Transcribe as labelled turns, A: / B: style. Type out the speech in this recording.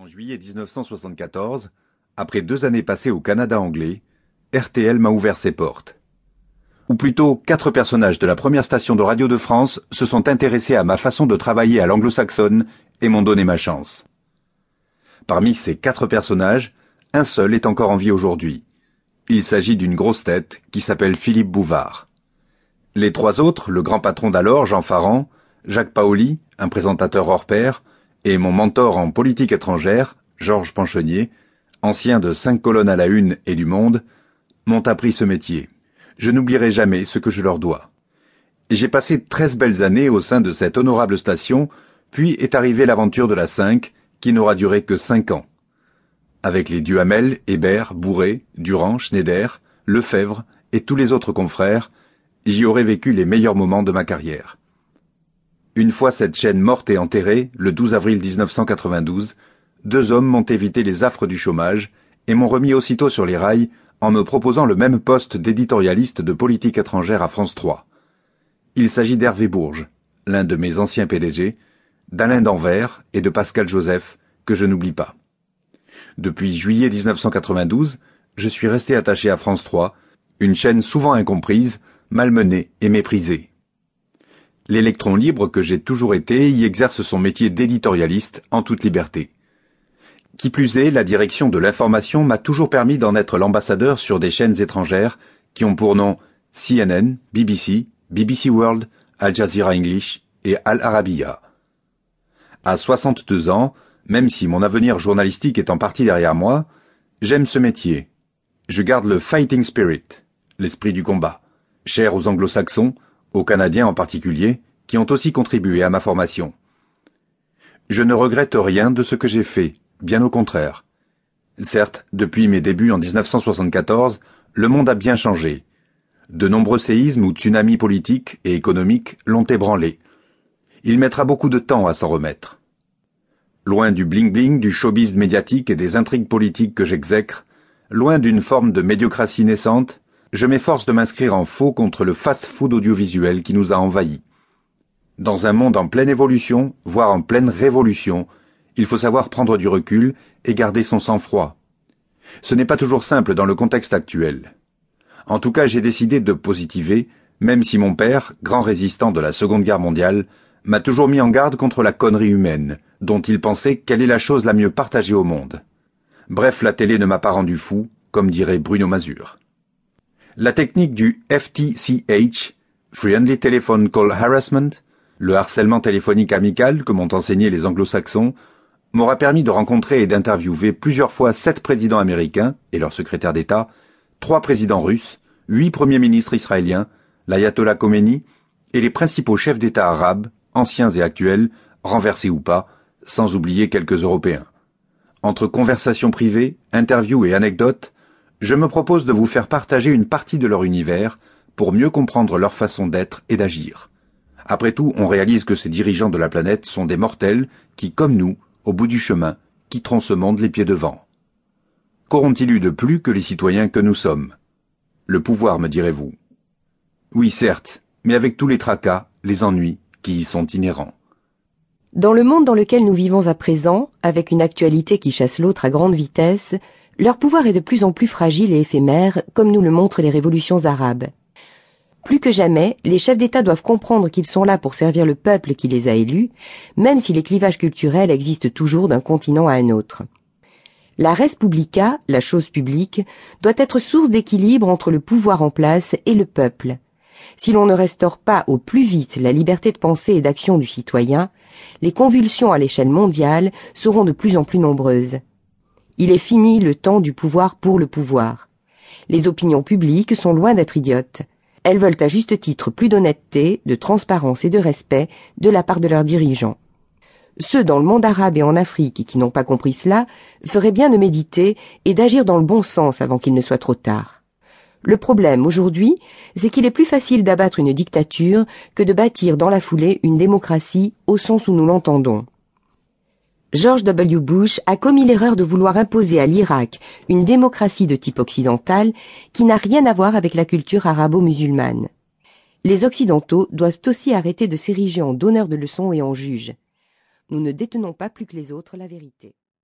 A: En juillet 1974, après deux années passées au Canada anglais, RTL m'a ouvert ses portes. Ou plutôt, quatre personnages de la première station de radio de France se sont intéressés à ma façon de travailler à l'anglo-saxonne et m'ont donné ma chance. Parmi ces quatre personnages, un seul est encore en vie aujourd'hui. Il s'agit d'une grosse tête qui s'appelle Philippe Bouvard. Les trois autres, le grand patron d'alors, Jean Farand, Jacques Paoli, un présentateur hors pair, et mon mentor en politique étrangère, Georges Panchenier, ancien de cinq colonnes à la une et du monde, m'ont appris ce métier. Je n'oublierai jamais ce que je leur dois. J'ai passé treize belles années au sein de cette honorable station, puis est arrivée l'aventure de la 5, qui n'aura duré que cinq ans. Avec les Duhamel, Hébert, Bourré, Durand, Schneider, Lefebvre et tous les autres confrères, j'y aurais vécu les meilleurs moments de ma carrière. Une fois cette chaîne morte et enterrée, le 12 avril 1992, deux hommes m'ont évité les affres du chômage et m'ont remis aussitôt sur les rails en me proposant le même poste d'éditorialiste de politique étrangère à France 3. Il s'agit d'Hervé Bourges, l'un de mes anciens PDG, d'Alain Danvers et de Pascal Joseph, que je n'oublie pas. Depuis juillet 1992, je suis resté attaché à France 3, une chaîne souvent incomprise, malmenée et méprisée. L'électron libre que j'ai toujours été y exerce son métier d'éditorialiste en toute liberté. Qui plus est, la direction de l'information m'a toujours permis d'en être l'ambassadeur sur des chaînes étrangères qui ont pour nom CNN, BBC, BBC World, Al Jazeera English et Al Arabiya. À 62 ans, même si mon avenir journalistique est en partie derrière moi, j'aime ce métier. Je garde le fighting spirit, l'esprit du combat, cher aux anglo-saxons, aux Canadiens en particulier, qui ont aussi contribué à ma formation. Je ne regrette rien de ce que j'ai fait, bien au contraire. Certes, depuis mes débuts en 1974, le monde a bien changé. De nombreux séismes ou tsunamis politiques et économiques l'ont ébranlé. Il mettra beaucoup de temps à s'en remettre. Loin du bling-bling, du showbiz médiatique et des intrigues politiques que j'exècre, loin d'une forme de médiocratie naissante, je m'efforce de m'inscrire en faux contre le fast-food audiovisuel qui nous a envahis. Dans un monde en pleine évolution, voire en pleine révolution, il faut savoir prendre du recul et garder son sang-froid. Ce n'est pas toujours simple dans le contexte actuel. En tout cas, j'ai décidé de positiver, même si mon père, grand résistant de la Seconde Guerre mondiale, m'a toujours mis en garde contre la connerie humaine, dont il pensait qu'elle est la chose la mieux partagée au monde. Bref, la télé ne m'a pas rendu fou, comme dirait Bruno Mazur. La technique du FTCH, Friendly Telephone Call Harassment, le harcèlement téléphonique amical que m'ont enseigné les anglo-saxons, m'aura permis de rencontrer et d'interviewer plusieurs fois sept présidents américains et leurs secrétaires d'État, trois présidents russes, huit premiers ministres israéliens, l'ayatollah Khomeini et les principaux chefs d'État arabes, anciens et actuels, renversés ou pas, sans oublier quelques Européens. Entre conversations privées, interviews et anecdotes, je me propose de vous faire partager une partie de leur univers pour mieux comprendre leur façon d'être et d'agir. Après tout, on réalise que ces dirigeants de la planète sont des mortels qui, comme nous, au bout du chemin, quitteront ce monde les pieds devant. Qu'auront-ils eu de plus que les citoyens que nous sommes? Le pouvoir, me direz-vous. Oui, certes, mais avec tous les tracas, les ennuis qui y sont inhérents.
B: Dans le monde dans lequel nous vivons à présent, avec une actualité qui chasse l'autre à grande vitesse, leur pouvoir est de plus en plus fragile et éphémère, comme nous le montrent les révolutions arabes. Plus que jamais, les chefs d'État doivent comprendre qu'ils sont là pour servir le peuple qui les a élus, même si les clivages culturels existent toujours d'un continent à un autre. La res publica, la chose publique, doit être source d'équilibre entre le pouvoir en place et le peuple. Si l'on ne restaure pas au plus vite la liberté de pensée et d'action du citoyen, les convulsions à l'échelle mondiale seront de plus en plus nombreuses. Il est fini le temps du pouvoir pour le pouvoir. Les opinions publiques sont loin d'être idiotes. Elles veulent à juste titre plus d'honnêteté, de transparence et de respect de la part de leurs dirigeants. Ceux dans le monde arabe et en Afrique qui n'ont pas compris cela feraient bien de méditer et d'agir dans le bon sens avant qu'il ne soit trop tard. Le problème aujourd'hui, c'est qu'il est plus facile d'abattre une dictature que de bâtir dans la foulée une démocratie au sens où nous l'entendons. George W. Bush a commis l'erreur de vouloir imposer à l'Irak une démocratie de type occidental qui n'a rien à voir avec la culture arabo-musulmane. Les Occidentaux doivent aussi arrêter de s'ériger en donneurs de leçons et en juges. Nous ne détenons pas plus que les autres la vérité.